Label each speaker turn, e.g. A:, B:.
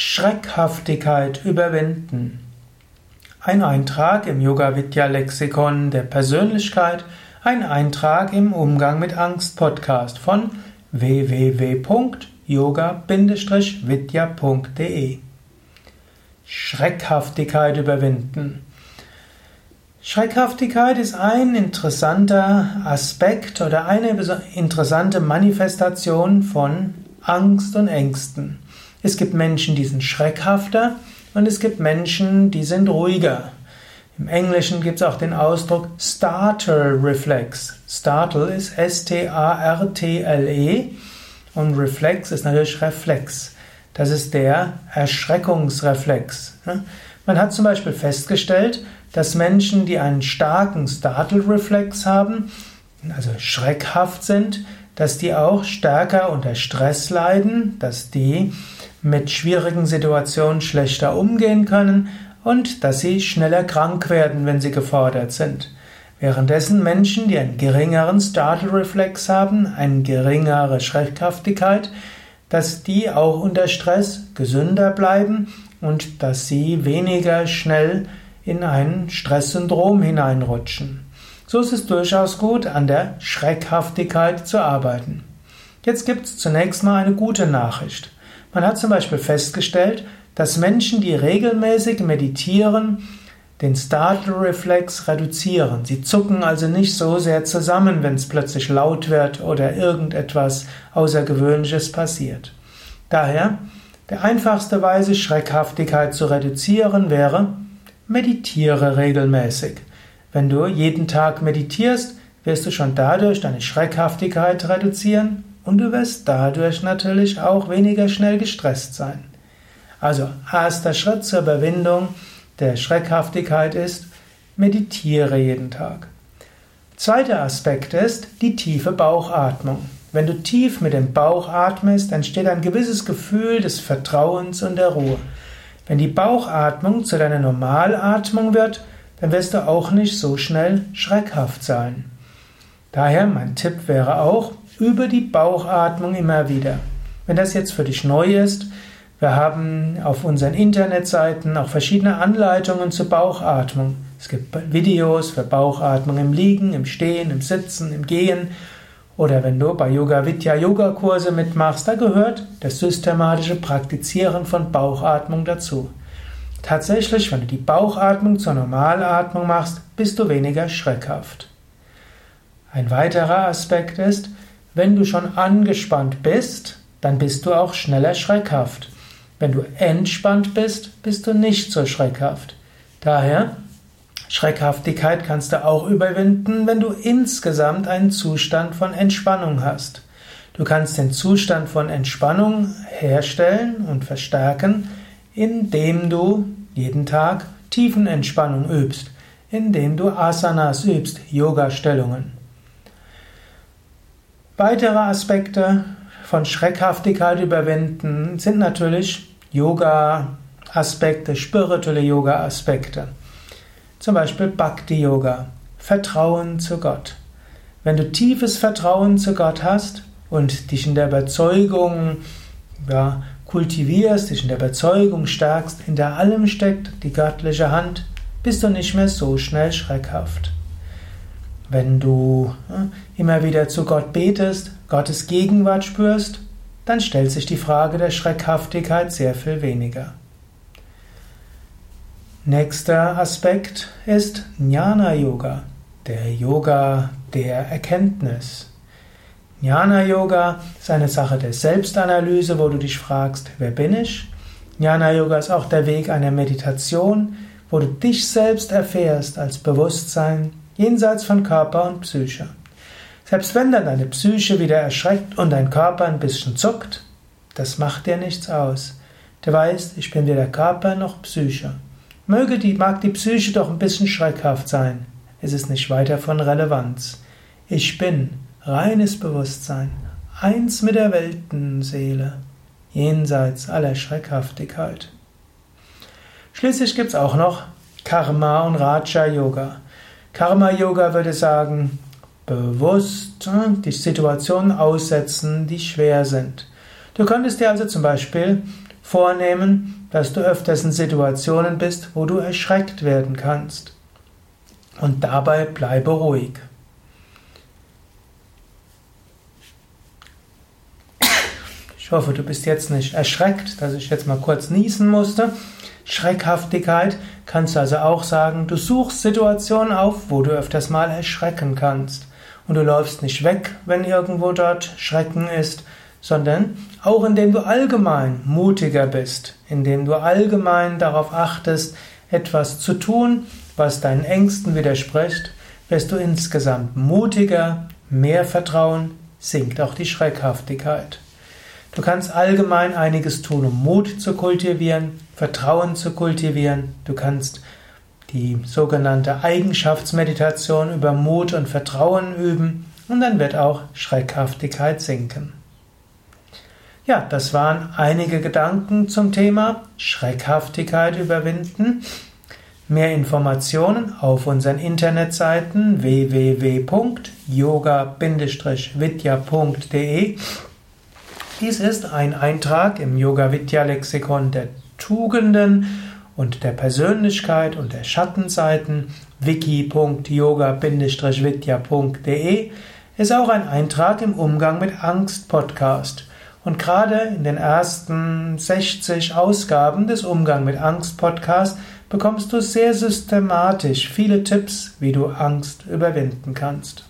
A: Schreckhaftigkeit überwinden. Ein Eintrag im Yoga Vidya Lexikon der Persönlichkeit, ein Eintrag im Umgang mit Angst Podcast von www.yoga-vidya.de Schreckhaftigkeit überwinden. Schreckhaftigkeit ist ein interessanter Aspekt oder eine interessante Manifestation von Angst und Ängsten. Es gibt Menschen, die sind schreckhafter und es gibt Menschen, die sind ruhiger. Im Englischen gibt es auch den Ausdruck Startle Reflex. Startle ist S-T-A-R-T-L-E und Reflex ist natürlich Reflex. Das ist der Erschreckungsreflex. Man hat zum Beispiel festgestellt, dass Menschen, die einen starken Startle-Reflex haben, also schreckhaft sind, dass die auch stärker unter Stress leiden, dass die mit schwierigen Situationen schlechter umgehen können und dass sie schneller krank werden, wenn sie gefordert sind. Währenddessen Menschen, die einen geringeren Startle-Reflex haben, eine geringere Schreckhaftigkeit, dass die auch unter Stress gesünder bleiben und dass sie weniger schnell in ein Stresssyndrom hineinrutschen. So ist es durchaus gut, an der Schreckhaftigkeit zu arbeiten. Jetzt gibt es zunächst mal eine gute Nachricht. Man hat zum Beispiel festgestellt, dass Menschen, die regelmäßig meditieren, den Startle-Reflex reduzieren. Sie zucken also nicht so sehr zusammen, wenn es plötzlich laut wird oder irgendetwas Außergewöhnliches passiert. Daher, der einfachste Weise, Schreckhaftigkeit zu reduzieren, wäre, meditiere regelmäßig. Wenn du jeden Tag meditierst, wirst du schon dadurch deine Schreckhaftigkeit reduzieren und du wirst dadurch natürlich auch weniger schnell gestresst sein. Also, erster Schritt zur Überwindung der Schreckhaftigkeit ist, meditiere jeden Tag. Zweiter Aspekt ist die tiefe Bauchatmung. Wenn du tief mit dem Bauch atmest, entsteht ein gewisses Gefühl des Vertrauens und der Ruhe. Wenn die Bauchatmung zu deiner Normalatmung wird, dann wirst du auch nicht so schnell schreckhaft sein. Daher mein Tipp wäre auch, über die Bauchatmung immer wieder. Wenn das jetzt für dich neu ist, wir haben auf unseren Internetseiten auch verschiedene Anleitungen zur Bauchatmung. Es gibt Videos für Bauchatmung im Liegen, im Stehen, im Sitzen, im Gehen. Oder wenn du bei Yoga Vidya Yoga Kurse mitmachst, da gehört das systematische Praktizieren von Bauchatmung dazu. Tatsächlich, wenn du die Bauchatmung zur Normalatmung machst, bist du weniger schreckhaft. Ein weiterer Aspekt ist, wenn du schon angespannt bist, dann bist du auch schneller schreckhaft. Wenn du entspannt bist, bist du nicht so schreckhaft. Daher, Schreckhaftigkeit kannst du auch überwinden, wenn du insgesamt einen Zustand von Entspannung hast. Du kannst den Zustand von Entspannung herstellen und verstärken, indem du jeden Tag Tiefenentspannung übst, indem du Asanas übst, Yoga-Stellungen. Weitere Aspekte von Schreckhaftigkeit überwinden sind natürlich Yoga-Aspekte, spirituelle Yoga-Aspekte. Zum Beispiel Bhakti-Yoga, Vertrauen zu Gott. Wenn du tiefes Vertrauen zu Gott hast und dich in der Überzeugung ja, kultivierst, dich in der Überzeugung stärkst, hinter allem steckt die göttliche Hand, bist du nicht mehr so schnell schreckhaft. Wenn du immer wieder zu Gott betest, Gottes Gegenwart spürst, dann stellt sich die Frage der Schreckhaftigkeit sehr viel weniger. Nächster Aspekt ist Jnana Yoga, der Yoga der Erkenntnis. Jnana Yoga ist eine Sache der Selbstanalyse, wo du dich fragst, wer bin ich? Jnana Yoga ist auch der Weg einer Meditation, wo du dich selbst erfährst als Bewusstsein, jenseits von Körper und Psyche. Selbst wenn dann deine Psyche wieder erschreckt und dein Körper ein bisschen zuckt, das macht dir nichts aus. Du weißt, ich bin weder Körper noch Psyche. Möge die, mag die Psyche doch ein bisschen schreckhaft sein. Es ist nicht weiter von Relevanz. Ich bin reines Bewusstsein, eins mit der Weltenseele, jenseits aller Schreckhaftigkeit. Schließlich gibt es auch noch Karma und Raja Yoga. Karma Yoga würde sagen, bewusst die Situationen aussetzen, die schwer sind. Du könntest dir also zum Beispiel vornehmen, dass du öfters in Situationen bist, wo du erschreckt werden kannst. Und dabei bleibe ruhig. Ich hoffe, du bist jetzt nicht erschreckt, dass ich jetzt mal kurz niesen musste. Schreckhaftigkeit kannst du also auch sagen, du suchst Situationen auf, wo du öfters mal erschrecken kannst. Und du läufst nicht weg, wenn irgendwo dort Schrecken ist, sondern auch indem du allgemein mutiger bist, indem du allgemein darauf achtest, etwas zu tun, was deinen Ängsten widerspricht, wirst du insgesamt mutiger, mehr Vertrauen, sinkt auch die Schreckhaftigkeit. Du kannst allgemein einiges tun, um Mut zu kultivieren, Vertrauen zu kultivieren. Du kannst die sogenannte Eigenschaftsmeditation über Mut und Vertrauen üben und dann wird auch Schreckhaftigkeit sinken. Ja, das waren einige Gedanken zum Thema Schreckhaftigkeit überwinden. Mehr Informationen auf unseren Internetseiten www.yoga-vidya.de dies ist ein Eintrag im Yoga Vidya Lexikon der Tugenden und der Persönlichkeit und der Schattenseiten wiki.yoga-vidya.de ist auch ein Eintrag im Umgang mit Angst Podcast. Und gerade in den ersten 60 Ausgaben des Umgang mit Angst Podcast bekommst du sehr systematisch viele Tipps, wie du Angst überwinden kannst.